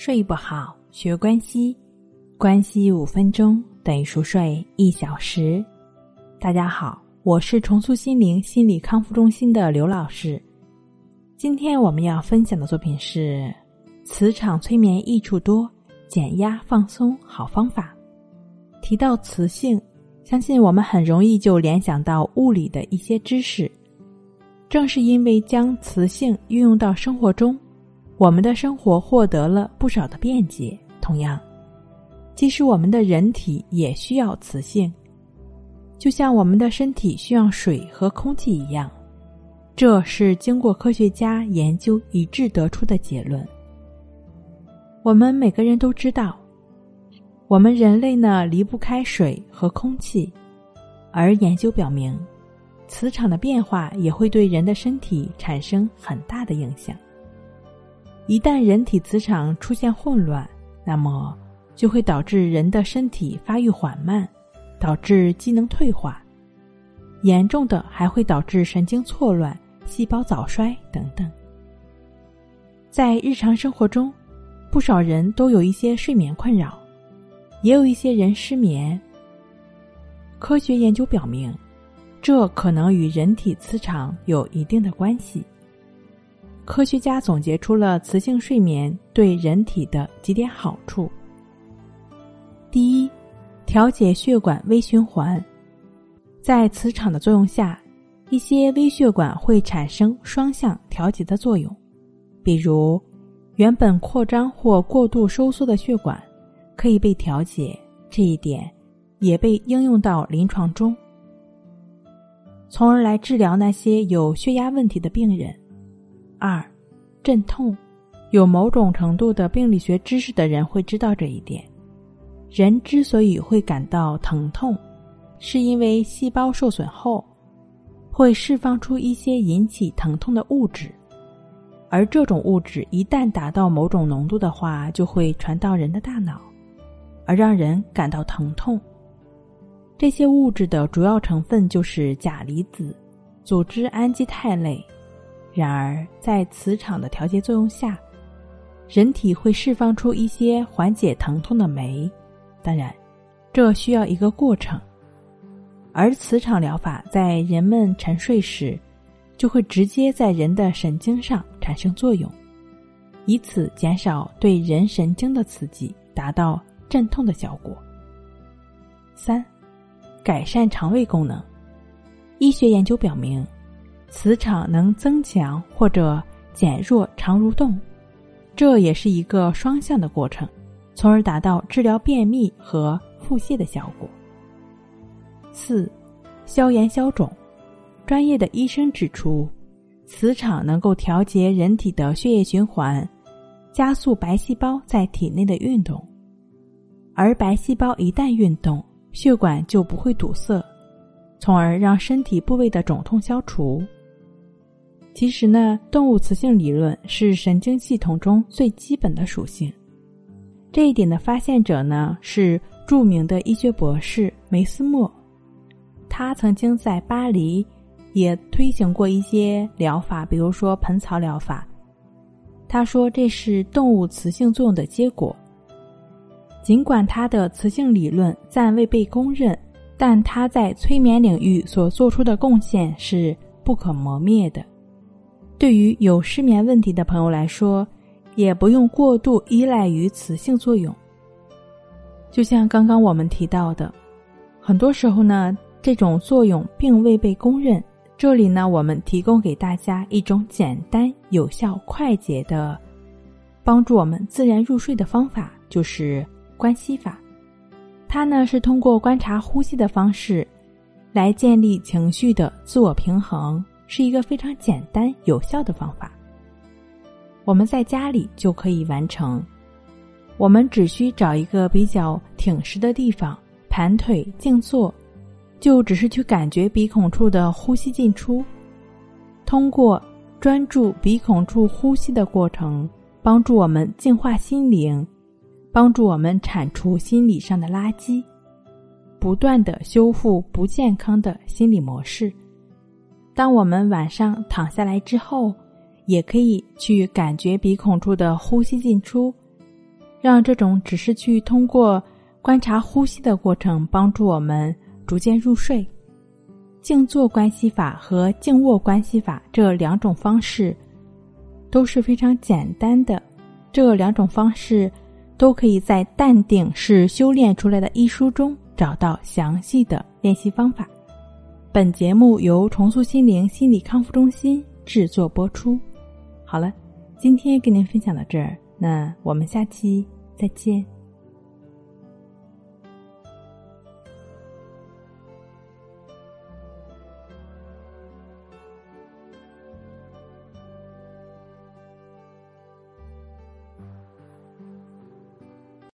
睡不好，学关西，关西五分钟等于熟睡一小时。大家好，我是重塑心灵心理康复中心的刘老师。今天我们要分享的作品是磁场催眠益处多，减压放松好方法。提到磁性，相信我们很容易就联想到物理的一些知识。正是因为将磁性运用到生活中。我们的生活获得了不少的便捷。同样，即使我们的人体也需要磁性，就像我们的身体需要水和空气一样，这是经过科学家研究一致得出的结论。我们每个人都知道，我们人类呢离不开水和空气，而研究表明，磁场的变化也会对人的身体产生很大的影响。一旦人体磁场出现混乱，那么就会导致人的身体发育缓慢，导致机能退化，严重的还会导致神经错乱、细胞早衰等等。在日常生活中，不少人都有一些睡眠困扰，也有一些人失眠。科学研究表明，这可能与人体磁场有一定的关系。科学家总结出了磁性睡眠对人体的几点好处。第一，调节血管微循环，在磁场的作用下，一些微血管会产生双向调节的作用，比如原本扩张或过度收缩的血管可以被调节，这一点也被应用到临床中，从而来治疗那些有血压问题的病人。二，镇痛，有某种程度的病理学知识的人会知道这一点。人之所以会感到疼痛，是因为细胞受损后，会释放出一些引起疼痛的物质，而这种物质一旦达到某种浓度的话，就会传到人的大脑，而让人感到疼痛。这些物质的主要成分就是钾离子、组织氨基肽类。然而，在磁场的调节作用下，人体会释放出一些缓解疼痛的酶。当然，这需要一个过程。而磁场疗法在人们沉睡时，就会直接在人的神经上产生作用，以此减少对人神经的刺激，达到镇痛的效果。三，改善肠胃功能。医学研究表明。磁场能增强或者减弱肠蠕动，这也是一个双向的过程，从而达到治疗便秘和腹泻的效果。四、消炎消肿，专业的医生指出，磁场能够调节人体的血液循环，加速白细胞在体内的运动，而白细胞一旦运动，血管就不会堵塞，从而让身体部位的肿痛消除。其实呢，动物磁性理论是神经系统中最基本的属性。这一点的发现者呢是著名的医学博士梅斯莫，他曾经在巴黎也推行过一些疗法，比如说盆草疗法。他说这是动物磁性作用的结果。尽管他的磁性理论暂未被公认，但他在催眠领域所做出的贡献是不可磨灭的。对于有失眠问题的朋友来说，也不用过度依赖于磁性作用。就像刚刚我们提到的，很多时候呢，这种作用并未被公认。这里呢，我们提供给大家一种简单、有效、快捷的帮助我们自然入睡的方法，就是关系法。它呢是通过观察呼吸的方式，来建立情绪的自我平衡。是一个非常简单有效的方法，我们在家里就可以完成。我们只需找一个比较挺实的地方，盘腿静坐，就只是去感觉鼻孔处的呼吸进出。通过专注鼻孔处呼吸的过程，帮助我们净化心灵，帮助我们铲除心理上的垃圾，不断的修复不健康的心理模式。当我们晚上躺下来之后，也可以去感觉鼻孔处的呼吸进出，让这种只是去通过观察呼吸的过程，帮助我们逐渐入睡。静坐关系法和静卧关系法这两种方式都是非常简单的，这两种方式都可以在《淡定是修炼出来的》一书中找到详细的练习方法。本节目由重塑心灵心理康复中心制作播出。好了，今天跟您分享到这儿，那我们下期再见。